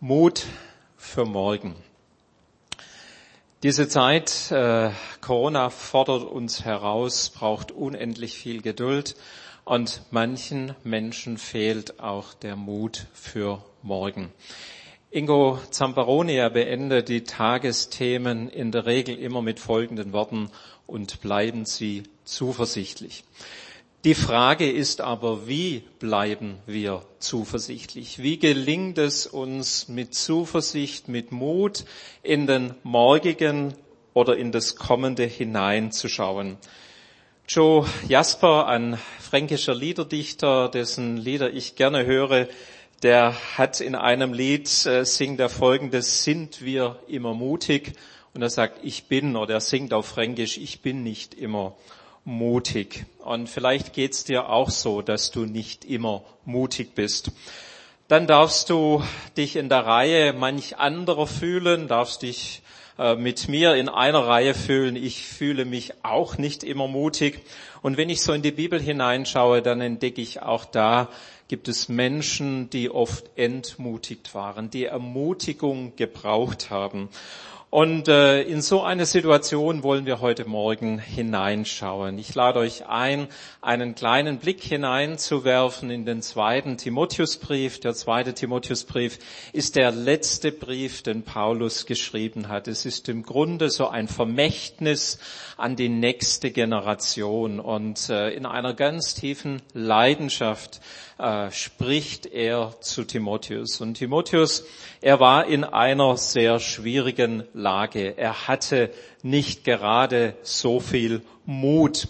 Mut für morgen. Diese Zeit, äh, Corona fordert uns heraus, braucht unendlich viel Geduld und manchen Menschen fehlt auch der Mut für morgen. Ingo Zamperoni beendet die Tagesthemen in der Regel immer mit folgenden Worten und bleiben Sie zuversichtlich. Die Frage ist aber, wie bleiben wir zuversichtlich? Wie gelingt es uns mit Zuversicht, mit Mut in den morgigen oder in das Kommende hineinzuschauen? Joe Jasper, ein fränkischer Liederdichter, dessen Lieder ich gerne höre, der hat in einem Lied, äh, singt er folgendes, sind wir immer mutig? Und er sagt, ich bin, oder er singt auf Fränkisch, ich bin nicht immer mutig. Und vielleicht geht's dir auch so, dass du nicht immer mutig bist. Dann darfst du dich in der Reihe manch anderer fühlen, darfst dich äh, mit mir in einer Reihe fühlen. Ich fühle mich auch nicht immer mutig. Und wenn ich so in die Bibel hineinschaue, dann entdecke ich auch da, gibt es Menschen, die oft entmutigt waren, die Ermutigung gebraucht haben. Und äh, in so eine Situation wollen wir heute Morgen hineinschauen. Ich lade euch ein, einen kleinen Blick hineinzuwerfen in den zweiten Timotheusbrief. Der zweite Timotheusbrief ist der letzte Brief, den Paulus geschrieben hat. Es ist im Grunde so ein Vermächtnis an die nächste Generation und äh, in einer ganz tiefen Leidenschaft äh, spricht er zu Timotheus. Und Timotheus, er war in einer sehr schwierigen Lage. Er hatte nicht gerade so viel Mut.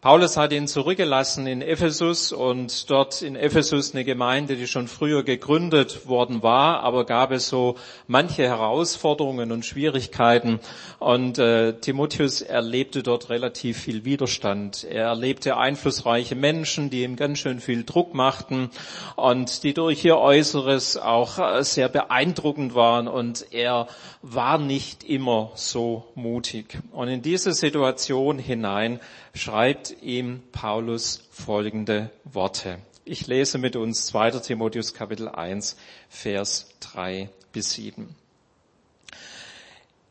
Paulus hat ihn zurückgelassen in Ephesus und dort in Ephesus eine Gemeinde, die schon früher gegründet worden war, aber gab es so manche Herausforderungen und Schwierigkeiten und äh, Timotheus erlebte dort relativ viel Widerstand. Er erlebte einflussreiche Menschen, die ihm ganz schön viel Druck machten und die durch ihr Äußeres auch äh, sehr beeindruckend waren und er war nicht immer so mutig. Und in diese Situation hinein schreibt ihm Paulus folgende Worte. Ich lese mit uns 2. Timotheus Kapitel 1, Vers 3 bis 7.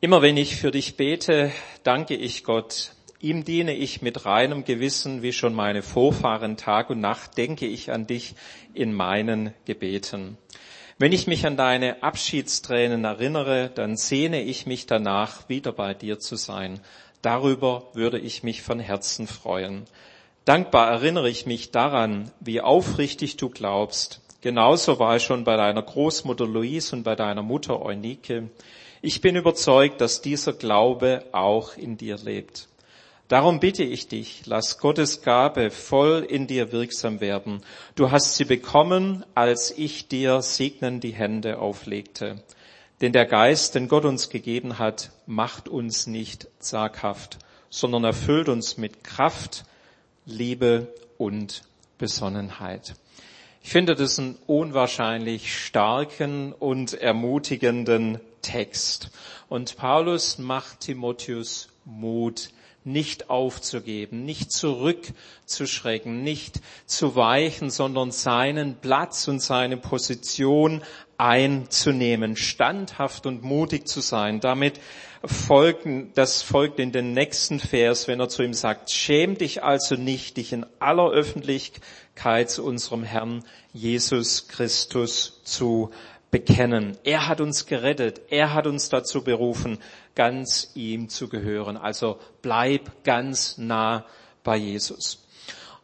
Immer wenn ich für dich bete, danke ich Gott. Ihm diene ich mit reinem Gewissen, wie schon meine Vorfahren Tag und Nacht, denke ich an dich in meinen Gebeten. Wenn ich mich an deine Abschiedstränen erinnere, dann sehne ich mich danach, wieder bei dir zu sein, Darüber würde ich mich von Herzen freuen. Dankbar erinnere ich mich daran, wie aufrichtig du glaubst. Genauso war ich schon bei deiner Großmutter Louise und bei deiner Mutter Eunike. Ich bin überzeugt, dass dieser Glaube auch in dir lebt. Darum bitte ich dich, lass Gottes Gabe voll in dir wirksam werden. Du hast sie bekommen, als ich dir segnend die Hände auflegte. Denn der Geist, den Gott uns gegeben hat, macht uns nicht zaghaft, sondern erfüllt uns mit Kraft, Liebe und Besonnenheit. Ich finde das einen unwahrscheinlich starken und ermutigenden Text. Und Paulus macht Timotheus Mut, nicht aufzugeben, nicht zurückzuschrecken, nicht zu weichen, sondern seinen Platz und seine Position einzunehmen, standhaft und mutig zu sein. Damit folgen, das folgt in den nächsten Vers, wenn er zu ihm sagt, schäm dich also nicht, dich in aller Öffentlichkeit zu unserem Herrn Jesus Christus zu bekennen. Er hat uns gerettet. Er hat uns dazu berufen, ganz ihm zu gehören. Also bleib ganz nah bei Jesus.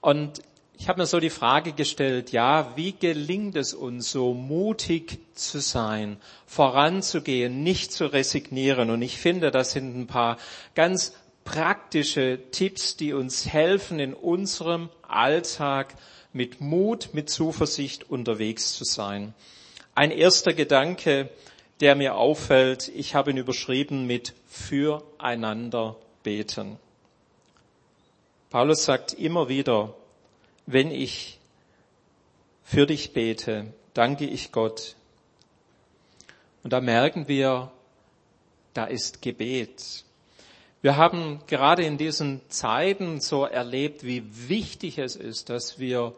Und ich habe mir so die Frage gestellt, ja, wie gelingt es uns so mutig zu sein, voranzugehen, nicht zu resignieren? Und ich finde, das sind ein paar ganz praktische Tipps, die uns helfen, in unserem Alltag mit Mut, mit Zuversicht unterwegs zu sein. Ein erster Gedanke, der mir auffällt, ich habe ihn überschrieben mit füreinander beten. Paulus sagt immer wieder, wenn ich für dich bete, danke ich Gott. Und da merken wir, da ist Gebet. Wir haben gerade in diesen Zeiten so erlebt, wie wichtig es ist, dass wir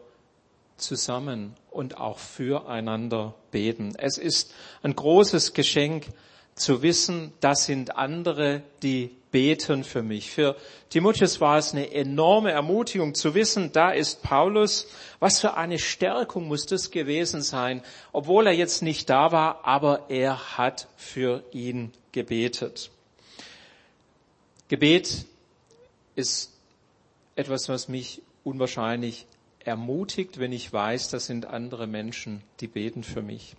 zusammen und auch füreinander beten. Es ist ein großes Geschenk zu wissen, das sind andere, die beten für mich. Für Timotheus war es eine enorme Ermutigung zu wissen, da ist Paulus. Was für eine Stärkung muss das gewesen sein, obwohl er jetzt nicht da war, aber er hat für ihn gebetet. Gebet ist etwas, was mich unwahrscheinlich ermutigt, wenn ich weiß, das sind andere Menschen, die beten für mich.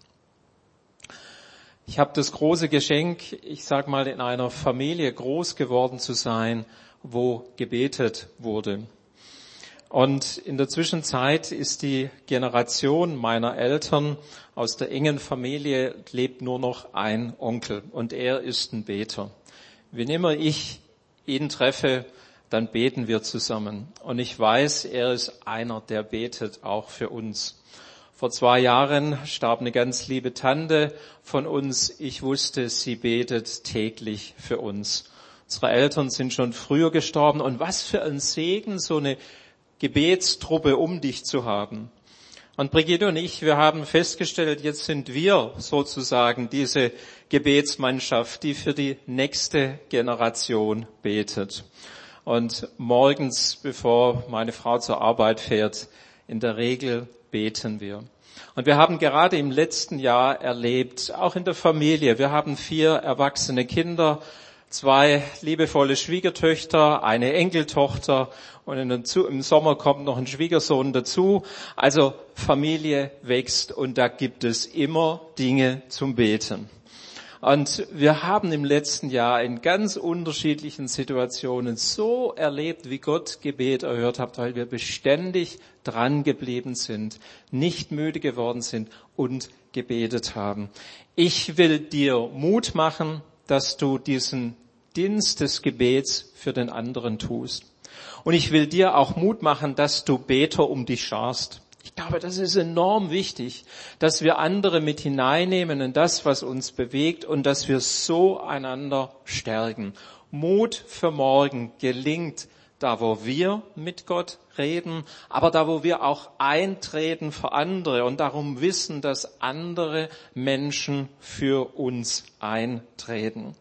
Ich habe das große Geschenk, ich sag mal, in einer Familie groß geworden zu sein, wo gebetet wurde. Und in der Zwischenzeit ist die Generation meiner Eltern aus der engen Familie lebt nur noch ein Onkel und er ist ein Beter. Wenn immer ich ihn treffe, dann beten wir zusammen. Und ich weiß, er ist einer, der betet auch für uns. Vor zwei Jahren starb eine ganz liebe Tante von uns. Ich wusste, sie betet täglich für uns. Unsere Eltern sind schon früher gestorben. Und was für ein Segen, so eine Gebetstruppe um dich zu haben. Und Brigitte und ich, wir haben festgestellt, jetzt sind wir sozusagen diese Gebetsmannschaft, die für die nächste Generation betet. Und morgens, bevor meine Frau zur Arbeit fährt, in der Regel beten wir. Und wir haben gerade im letzten Jahr erlebt, auch in der Familie, wir haben vier erwachsene Kinder, zwei liebevolle Schwiegertöchter, eine Enkeltochter und im Sommer kommt noch ein Schwiegersohn dazu. Also Familie wächst und da gibt es immer Dinge zum Beten. Und wir haben im letzten Jahr in ganz unterschiedlichen Situationen so erlebt, wie Gott Gebet erhört hat, weil wir beständig dran geblieben sind, nicht müde geworden sind und gebetet haben. Ich will dir Mut machen, dass du diesen Dienst des Gebets für den anderen tust. Und ich will dir auch Mut machen, dass du Beter um dich scharst. Ich glaube, das ist enorm wichtig, dass wir andere mit hineinnehmen in das, was uns bewegt und dass wir so einander stärken. Mut für morgen gelingt da, wo wir mit Gott reden, aber da, wo wir auch eintreten für andere und darum wissen, dass andere Menschen für uns eintreten.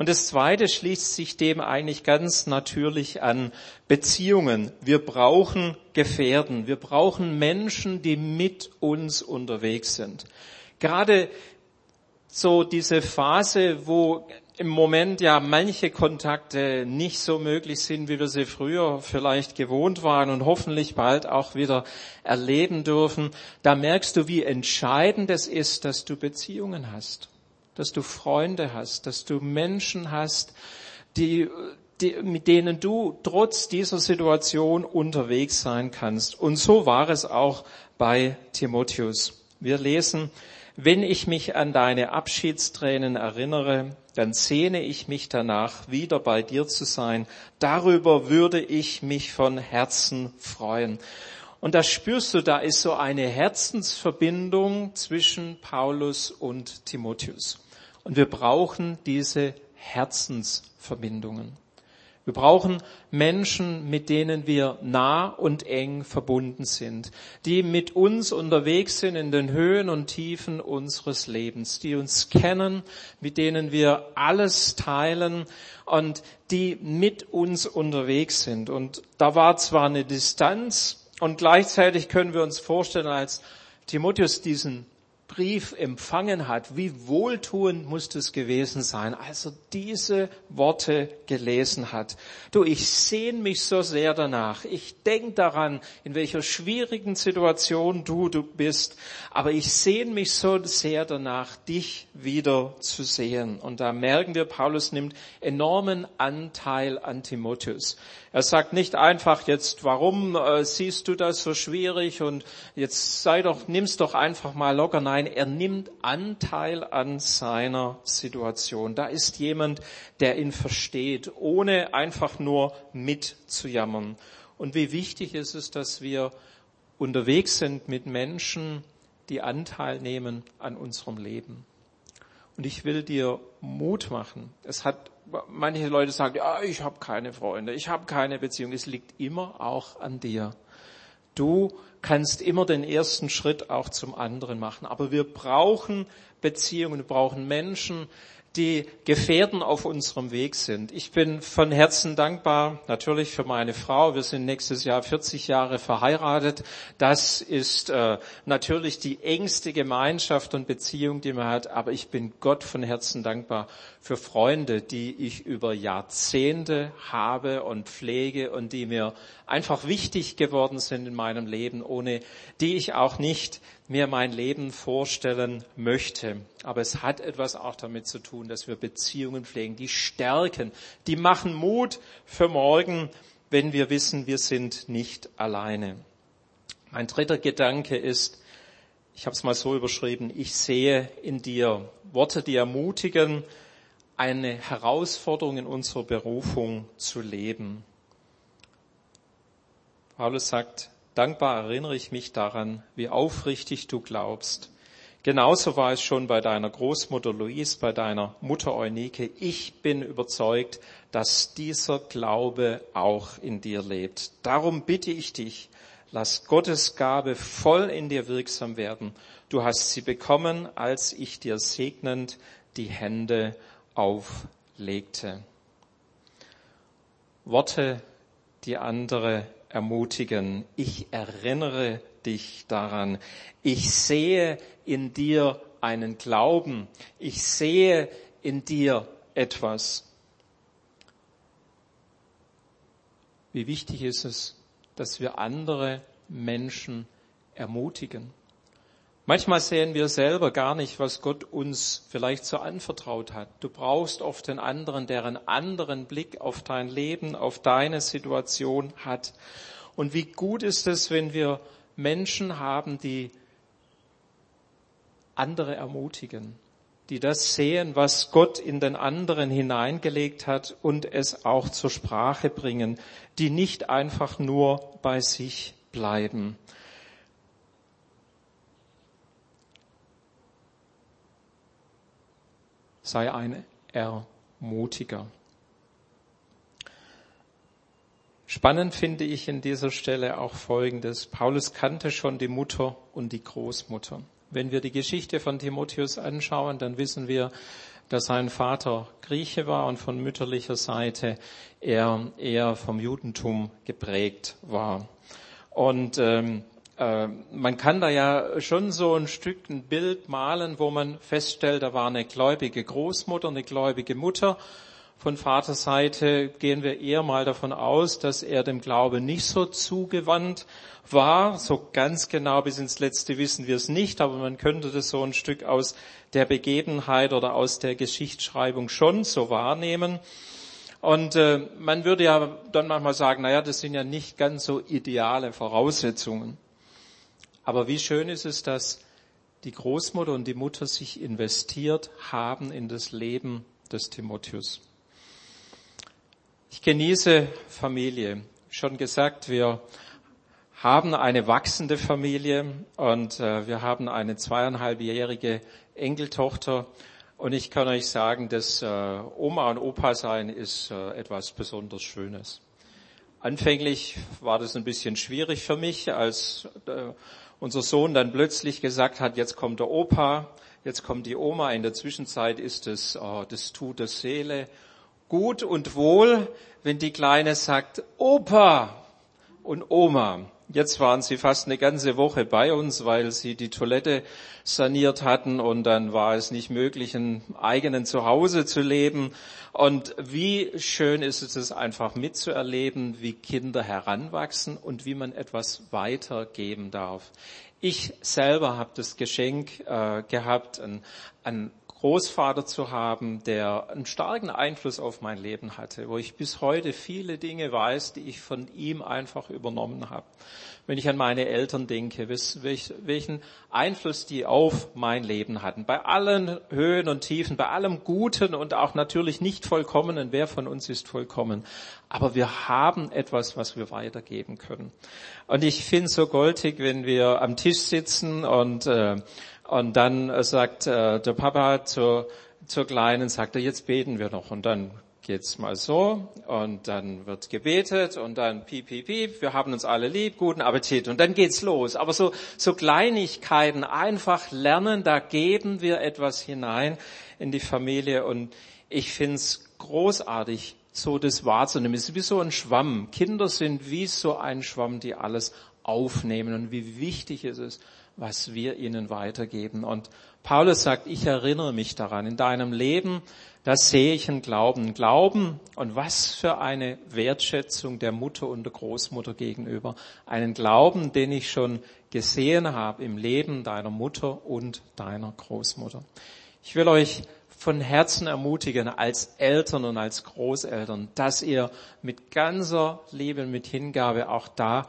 Und das Zweite schließt sich dem eigentlich ganz natürlich an Beziehungen. Wir brauchen Gefährden. Wir brauchen Menschen, die mit uns unterwegs sind. Gerade so diese Phase, wo im Moment ja manche Kontakte nicht so möglich sind, wie wir sie früher vielleicht gewohnt waren und hoffentlich bald auch wieder erleben dürfen, da merkst du, wie entscheidend es ist, dass du Beziehungen hast dass du Freunde hast, dass du Menschen hast, die, die, mit denen du trotz dieser Situation unterwegs sein kannst. Und so war es auch bei Timotheus. Wir lesen, wenn ich mich an deine Abschiedstränen erinnere, dann sehne ich mich danach, wieder bei dir zu sein. Darüber würde ich mich von Herzen freuen. Und da spürst du, da ist so eine Herzensverbindung zwischen Paulus und Timotheus. Und wir brauchen diese Herzensverbindungen. Wir brauchen Menschen, mit denen wir nah und eng verbunden sind, die mit uns unterwegs sind in den Höhen und Tiefen unseres Lebens, die uns kennen, mit denen wir alles teilen und die mit uns unterwegs sind. Und da war zwar eine Distanz und gleichzeitig können wir uns vorstellen, als Timotheus diesen Brief empfangen hat, wie wohltuend muss das gewesen sein, als er diese Worte gelesen hat. Du, ich sehne mich so sehr danach. Ich denke daran, in welcher schwierigen Situation du, du bist. Aber ich sehne mich so sehr danach, dich wieder zu sehen. Und da merken wir, Paulus nimmt enormen Anteil an Timotheus. Er sagt nicht einfach jetzt, warum äh, siehst du das so schwierig und jetzt sei doch, nimm's doch einfach mal locker. Nein, er nimmt Anteil an seiner Situation. Da ist jemand, der ihn versteht, ohne einfach nur mitzujammern. Und wie wichtig ist es, dass wir unterwegs sind mit Menschen, die Anteil nehmen an unserem Leben. Und ich will dir Mut machen. Es hat manche Leute sagen, ja, ich habe keine Freunde, ich habe keine Beziehung. Es liegt immer auch an dir. Du kannst immer den ersten Schritt auch zum anderen machen. Aber wir brauchen Beziehungen, wir brauchen Menschen, die Gefährten auf unserem Weg sind. Ich bin von Herzen dankbar, natürlich für meine Frau. Wir sind nächstes Jahr 40 Jahre verheiratet. Das ist äh, natürlich die engste Gemeinschaft und Beziehung, die man hat. Aber ich bin Gott von Herzen dankbar für Freunde, die ich über Jahrzehnte habe und pflege und die mir einfach wichtig geworden sind in meinem Leben, ohne die ich auch nicht mir mein Leben vorstellen möchte. Aber es hat etwas auch damit zu tun, dass wir Beziehungen pflegen, die stärken, die machen Mut für morgen, wenn wir wissen, wir sind nicht alleine. Mein dritter Gedanke ist, ich habe es mal so überschrieben, ich sehe in dir Worte, die ermutigen, eine Herausforderung in unserer Berufung zu leben. Paulus sagt, dankbar erinnere ich mich daran, wie aufrichtig du glaubst. Genauso war es schon bei deiner Großmutter Louise, bei deiner Mutter Eunike. Ich bin überzeugt, dass dieser Glaube auch in dir lebt. Darum bitte ich dich, lass Gottes Gabe voll in dir wirksam werden. Du hast sie bekommen, als ich dir segnend die Hände auflegte. Worte, die andere ermutigen. Ich erinnere dich daran. Ich sehe in dir einen Glauben. Ich sehe in dir etwas. Wie wichtig ist es, dass wir andere Menschen ermutigen. Manchmal sehen wir selber gar nicht, was Gott uns vielleicht so anvertraut hat. Du brauchst oft den anderen, der einen anderen Blick auf dein Leben, auf deine Situation hat. Und wie gut ist es, wenn wir Menschen haben, die andere ermutigen, die das sehen, was Gott in den anderen hineingelegt hat und es auch zur Sprache bringen, die nicht einfach nur bei sich bleiben. Sei ein Ermutiger. Spannend finde ich in dieser Stelle auch Folgendes. Paulus kannte schon die Mutter und die Großmutter. Wenn wir die Geschichte von Timotheus anschauen, dann wissen wir, dass sein Vater Grieche war und von mütterlicher Seite er eher vom Judentum geprägt war. Und ähm, äh, man kann da ja schon so ein Stück ein Bild malen, wo man feststellt, da war eine gläubige Großmutter, eine gläubige Mutter. Von Vaterseite gehen wir eher mal davon aus, dass er dem Glaube nicht so zugewandt war. So ganz genau bis ins Letzte wissen wir es nicht, aber man könnte das so ein Stück aus der Begebenheit oder aus der Geschichtsschreibung schon so wahrnehmen. Und äh, man würde ja dann manchmal sagen, naja, das sind ja nicht ganz so ideale Voraussetzungen. Aber wie schön ist es, dass die Großmutter und die Mutter sich investiert haben in das Leben des Timotheus. Ich genieße Familie. Schon gesagt, wir haben eine wachsende Familie und äh, wir haben eine zweieinhalbjährige Enkeltochter. Und ich kann euch sagen, dass äh, Oma und Opa sein ist äh, etwas besonders Schönes. Anfänglich war das ein bisschen schwierig für mich, als unser Sohn dann plötzlich gesagt hat, jetzt kommt der Opa, jetzt kommt die Oma, in der Zwischenzeit ist es oh, das Tut der Seele gut und wohl, wenn die Kleine sagt, Opa und Oma. Jetzt waren sie fast eine ganze Woche bei uns, weil sie die Toilette saniert hatten und dann war es nicht möglich, ein eigenen Zuhause zu leben. Und wie schön ist es, es einfach mitzuerleben, wie Kinder heranwachsen und wie man etwas weitergeben darf. Ich selber habe das Geschenk äh, gehabt, ein, ein Großvater zu haben, der einen starken Einfluss auf mein Leben hatte, wo ich bis heute viele Dinge weiß, die ich von ihm einfach übernommen habe. Wenn ich an meine Eltern denke, welchen Einfluss die auf mein Leben hatten. Bei allen Höhen und Tiefen, bei allem Guten und auch natürlich nicht Vollkommenen. Wer von uns ist vollkommen? Aber wir haben etwas, was wir weitergeben können. Und ich finde es so goldig, wenn wir am Tisch sitzen und äh, und dann sagt äh, der Papa zur, zur Kleinen, sagt er, jetzt beten wir noch. Und dann geht's mal so und dann wird gebetet und dann piep, piep, piep, wir haben uns alle lieb, guten Appetit und dann geht's los. Aber so, so Kleinigkeiten einfach lernen, da geben wir etwas hinein in die Familie und ich find's großartig, so das wahrzunehmen. Es ist wie so ein Schwamm. Kinder sind wie so ein Schwamm, die alles aufnehmen und wie wichtig es ist, was wir ihnen weitergeben. Und Paulus sagt, ich erinnere mich daran, in deinem Leben, da sehe ich einen Glauben. Glauben und was für eine Wertschätzung der Mutter und der Großmutter gegenüber. Einen Glauben, den ich schon gesehen habe im Leben deiner Mutter und deiner Großmutter. Ich will euch von Herzen ermutigen als Eltern und als Großeltern, dass ihr mit ganzer Liebe, mit Hingabe auch da,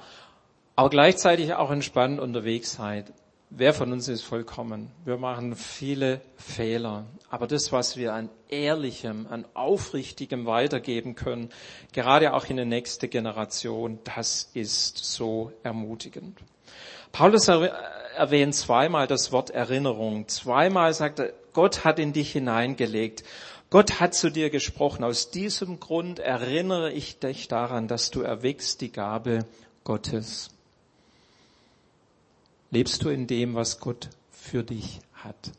aber gleichzeitig auch entspannt unterwegs seid. Wer von uns ist vollkommen? Wir machen viele Fehler. Aber das, was wir an ehrlichem, an aufrichtigem weitergeben können, gerade auch in die nächste Generation, das ist so ermutigend. Paulus erwähnt zweimal das Wort Erinnerung. Zweimal sagt er, Gott hat in dich hineingelegt. Gott hat zu dir gesprochen. Aus diesem Grund erinnere ich dich daran, dass du erwächst die Gabe Gottes. Lebst du in dem, was Gott für dich hat?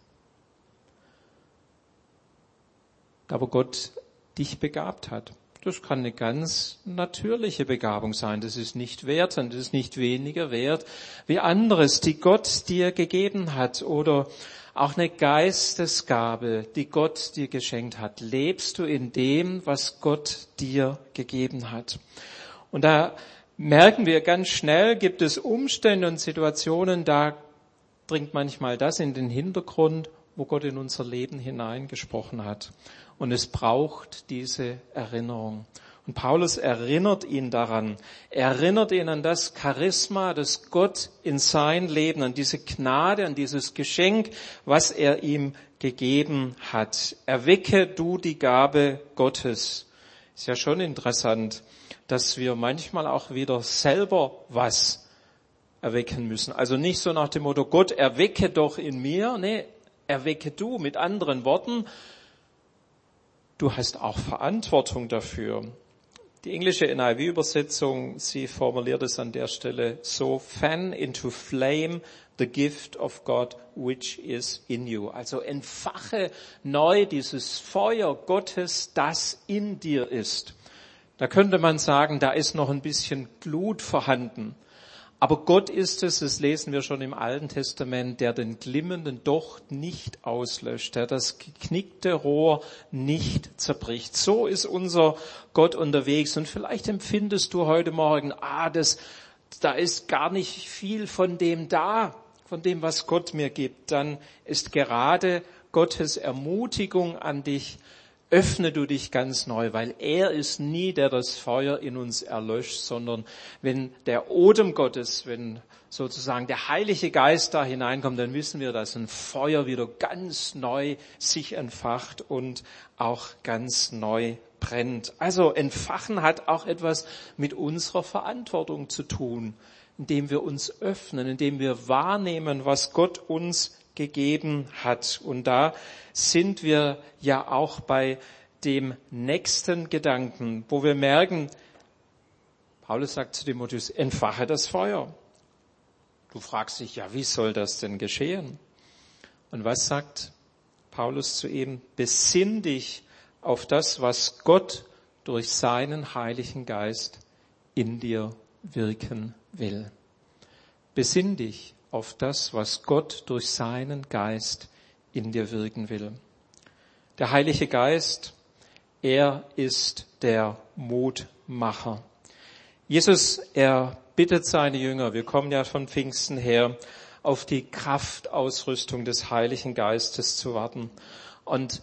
Wo Gott dich begabt hat. Das kann eine ganz natürliche Begabung sein. Das ist nicht wertend, das ist nicht weniger wert wie anderes, die Gott dir gegeben hat oder auch eine Geistesgabe, die Gott dir geschenkt hat. Lebst du in dem, was Gott dir gegeben hat? Und da merken wir ganz schnell, gibt es Umstände und Situationen, da dringt manchmal das in den Hintergrund, wo Gott in unser Leben hineingesprochen hat. Und es braucht diese Erinnerung. Und Paulus erinnert ihn daran. Er erinnert ihn an das Charisma, das Gott in sein Leben, an diese Gnade, an dieses Geschenk, was er ihm gegeben hat. Erwecke du die Gabe Gottes. Ist ja schon interessant dass wir manchmal auch wieder selber was erwecken müssen. Also nicht so nach dem Motto, Gott erwecke doch in mir. Nee, erwecke du. Mit anderen Worten, du hast auch Verantwortung dafür. Die englische NIV-Übersetzung, sie formuliert es an der Stelle so, fan into flame the gift of God which is in you. Also entfache neu dieses Feuer Gottes, das in dir ist. Da könnte man sagen, da ist noch ein bisschen Glut vorhanden. Aber Gott ist es, das lesen wir schon im Alten Testament, der den glimmenden Docht nicht auslöscht, der das geknickte Rohr nicht zerbricht. So ist unser Gott unterwegs. Und vielleicht empfindest du heute Morgen, ah, das, da ist gar nicht viel von dem da, von dem, was Gott mir gibt. Dann ist gerade Gottes Ermutigung an dich, öffne du dich ganz neu, weil er ist nie, der das Feuer in uns erlöscht, sondern wenn der Odem Gottes, wenn sozusagen der Heilige Geist da hineinkommt, dann wissen wir, dass ein Feuer wieder ganz neu sich entfacht und auch ganz neu brennt. Also entfachen hat auch etwas mit unserer Verantwortung zu tun, indem wir uns öffnen, indem wir wahrnehmen, was Gott uns gegeben hat. Und da sind wir ja auch bei dem nächsten Gedanken, wo wir merken, Paulus sagt zu Timotheus, entfache das Feuer. Du fragst dich, ja, wie soll das denn geschehen? Und was sagt Paulus zu ihm? Besinn dich auf das, was Gott durch seinen Heiligen Geist in dir wirken will. Besinn dich auf das, was Gott durch seinen Geist in dir wirken will. Der Heilige Geist, er ist der Mutmacher. Jesus, er bittet seine Jünger, wir kommen ja von Pfingsten her, auf die Kraftausrüstung des Heiligen Geistes zu warten. Und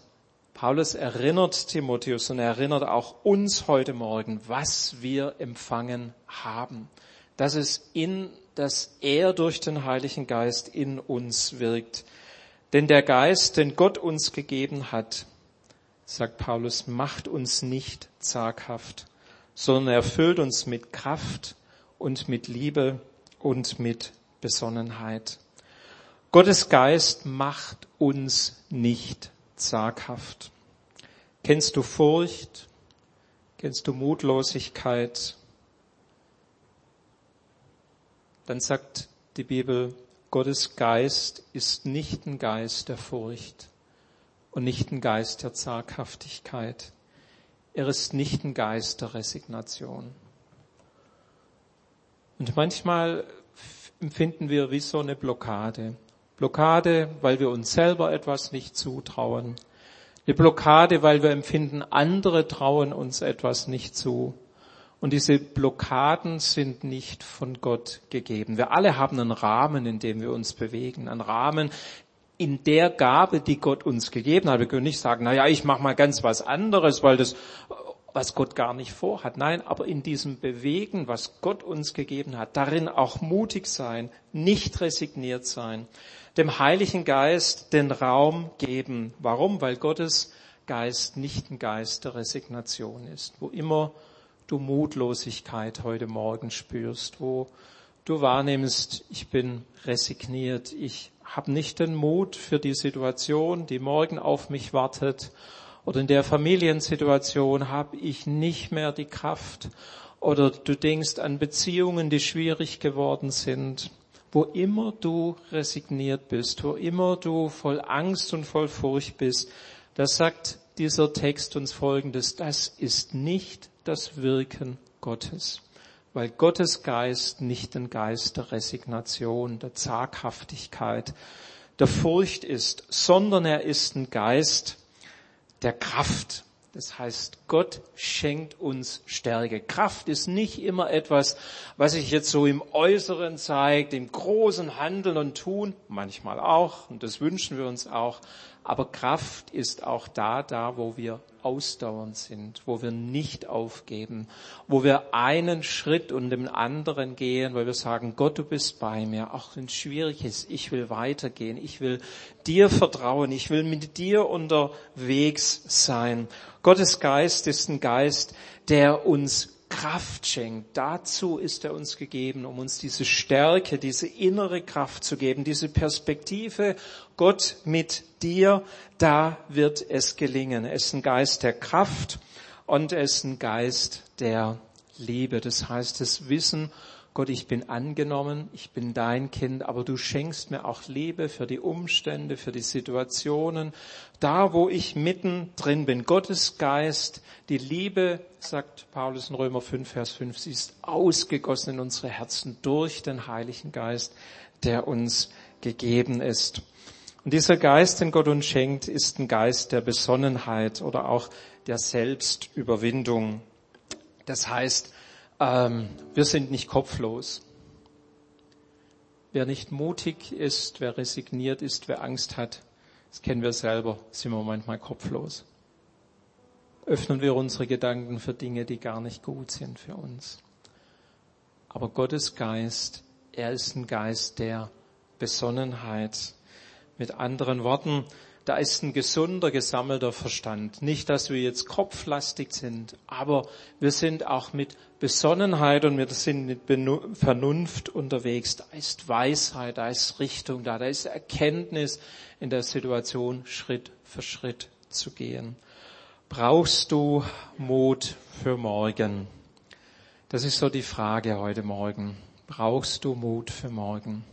Paulus erinnert Timotheus und erinnert auch uns heute Morgen, was wir empfangen haben. Dass es in dass er durch den Heiligen Geist in uns wirkt. Denn der Geist, den Gott uns gegeben hat, sagt Paulus, macht uns nicht zaghaft, sondern erfüllt uns mit Kraft und mit Liebe und mit Besonnenheit. Gottes Geist macht uns nicht zaghaft. Kennst du Furcht? Kennst du Mutlosigkeit? Dann sagt die Bibel, Gottes Geist ist nicht ein Geist der Furcht und nicht ein Geist der Zaghaftigkeit. Er ist nicht ein Geist der Resignation. Und manchmal empfinden wir wie so eine Blockade. Blockade, weil wir uns selber etwas nicht zutrauen. Eine Blockade, weil wir empfinden, andere trauen uns etwas nicht zu. Und diese Blockaden sind nicht von Gott gegeben. Wir alle haben einen Rahmen, in dem wir uns bewegen. Einen Rahmen in der Gabe, die Gott uns gegeben hat. Wir können nicht sagen, na ja, ich mache mal ganz was anderes, weil das, was Gott gar nicht vorhat. Nein, aber in diesem Bewegen, was Gott uns gegeben hat, darin auch mutig sein, nicht resigniert sein dem Heiligen Geist den Raum geben. Warum? Weil Gottes Geist nicht ein Geist der Resignation ist. Wo immer du Mutlosigkeit heute Morgen spürst, wo du wahrnimmst, ich bin resigniert, ich habe nicht den Mut für die Situation, die morgen auf mich wartet, oder in der Familiensituation habe ich nicht mehr die Kraft, oder du denkst an Beziehungen, die schwierig geworden sind, wo immer du resigniert bist, wo immer du voll Angst und voll Furcht bist, da sagt dieser Text uns Folgendes, das ist nicht das Wirken Gottes, weil Gottes Geist nicht ein Geist der Resignation, der Zaghaftigkeit, der Furcht ist, sondern er ist ein Geist der Kraft, das heißt, Gott schenkt uns Stärke. Kraft ist nicht immer etwas, was sich jetzt so im Äußeren zeigt, im großen Handeln und Tun, manchmal auch, und das wünschen wir uns auch, aber Kraft ist auch da, da, wo wir ausdauernd sind, wo wir nicht aufgeben, wo wir einen Schritt und den anderen gehen, weil wir sagen, Gott, du bist bei mir, auch wenn es schwierig ist, ich will weitergehen, ich will dir vertrauen, ich will mit dir unterwegs sein. Gottes Geist ist ein Geist, der uns Kraft schenkt. Dazu ist er uns gegeben, um uns diese Stärke, diese innere Kraft zu geben, diese Perspektive, Gott mit dir, da wird es gelingen. Es ist ein Geist der Kraft und es ist ein Geist der Liebe. Das heißt, das Wissen Gott, ich bin angenommen, ich bin dein Kind, aber du schenkst mir auch Liebe für die Umstände, für die Situationen, da wo ich mitten drin bin. Gottes Geist, die Liebe, sagt Paulus in Römer 5, Vers 5, sie ist ausgegossen in unsere Herzen durch den Heiligen Geist, der uns gegeben ist. Und dieser Geist, den Gott uns schenkt, ist ein Geist der Besonnenheit oder auch der Selbstüberwindung. Das heißt, ähm, wir sind nicht kopflos. Wer nicht mutig ist, wer resigniert ist, wer Angst hat, das kennen wir selber, sind wir manchmal kopflos. Öffnen wir unsere Gedanken für Dinge, die gar nicht gut sind für uns. Aber Gottes Geist, er ist ein Geist der Besonnenheit. Mit anderen Worten, da ist ein gesunder, gesammelter Verstand. Nicht, dass wir jetzt kopflastig sind, aber wir sind auch mit Besonnenheit und wir sind mit Vernunft unterwegs. Da ist Weisheit, da ist Richtung da, da ist Erkenntnis in der Situation Schritt für Schritt zu gehen. Brauchst du Mut für morgen? Das ist so die Frage heute Morgen. Brauchst du Mut für morgen?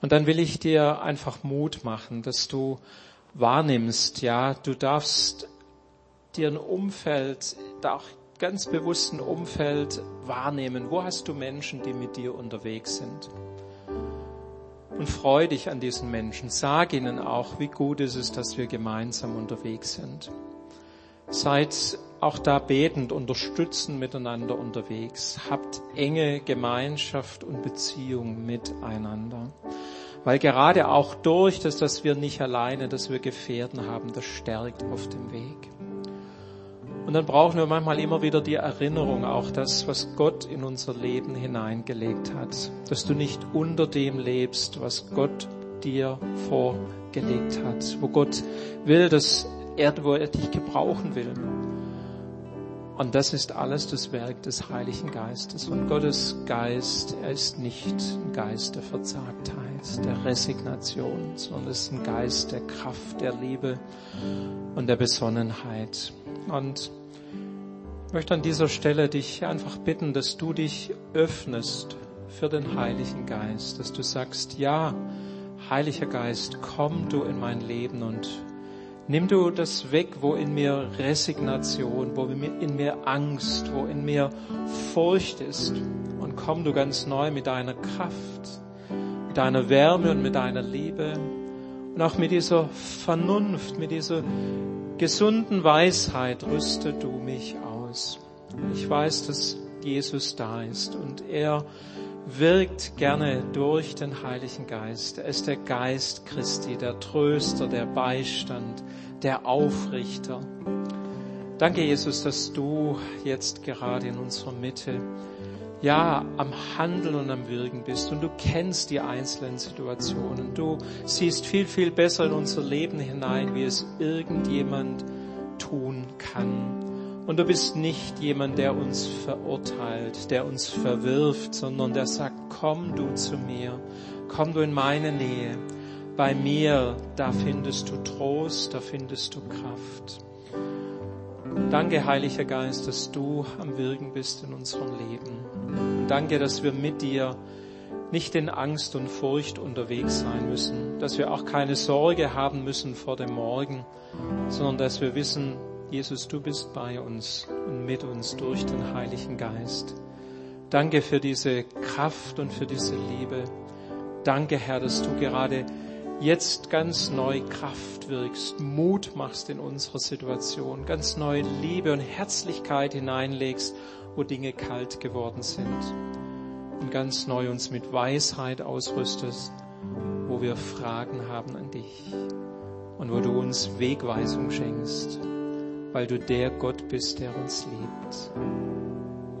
Und dann will ich dir einfach Mut machen, dass du wahrnimmst. Ja, du darfst dir ein Umfeld, auch ganz bewussten Umfeld wahrnehmen. Wo hast du Menschen, die mit dir unterwegs sind? Und freu dich an diesen Menschen. Sag ihnen auch, wie gut ist es, dass wir gemeinsam unterwegs sind. Seid auch da betend, unterstützen miteinander unterwegs. Habt enge Gemeinschaft und Beziehung miteinander. Weil gerade auch durch das, dass wir nicht alleine, dass wir Gefährten haben, das stärkt auf dem Weg. Und dann brauchen wir manchmal immer wieder die Erinnerung, auch das, was Gott in unser Leben hineingelegt hat. Dass du nicht unter dem lebst, was Gott dir vorgelegt hat. Wo Gott will, dass er, wo er dich gebrauchen will. Und das ist alles das Werk des Heiligen Geistes. Und Gottes Geist, er ist nicht ein Geist der Verzagtheit, der Resignation, sondern es ist ein Geist der Kraft, der Liebe und der Besonnenheit. Und Ich möchte an dieser Stelle dich einfach bitten, dass du dich öffnest für den Heiligen Geist, dass du sagst, ja, Heiliger Geist, komm du in mein Leben und nimm du das weg, wo in mir Resignation, wo in mir Angst, wo in mir Furcht ist und komm du ganz neu mit deiner Kraft, mit deiner Wärme und mit deiner Liebe und auch mit dieser Vernunft, mit dieser gesunden Weisheit rüste du mich aus. Ich weiß, dass Jesus da ist und er wirkt gerne durch den Heiligen Geist. Er ist der Geist Christi, der Tröster, der Beistand, der Aufrichter. Danke, Jesus, dass du jetzt gerade in unserer Mitte ja, am Handeln und am Wirken bist und du kennst die einzelnen Situationen. Du siehst viel, viel besser in unser Leben hinein, wie es irgendjemand tun kann. Und du bist nicht jemand, der uns verurteilt, der uns verwirft, sondern der sagt, komm du zu mir, komm du in meine Nähe. Bei mir, da findest du Trost, da findest du Kraft. Danke, Heiliger Geist, dass du am Wirken bist in unserem Leben. Danke, dass wir mit dir nicht in Angst und Furcht unterwegs sein müssen, dass wir auch keine Sorge haben müssen vor dem Morgen, sondern dass wir wissen, Jesus, du bist bei uns und mit uns durch den Heiligen Geist. Danke für diese Kraft und für diese Liebe. Danke, Herr, dass du gerade jetzt ganz neu Kraft wirkst, Mut machst in unserer Situation, ganz neue Liebe und Herzlichkeit hineinlegst, wo Dinge kalt geworden sind. Und ganz neu uns mit Weisheit ausrüstest, wo wir Fragen haben an dich. Und wo du uns Wegweisung schenkst, weil du der Gott bist, der uns liebt.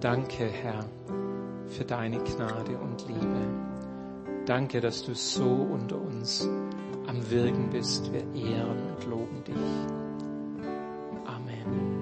Danke, Herr, für deine Gnade und Liebe. Danke, dass du so unter uns am Wirken bist. Wir ehren und loben dich. Amen.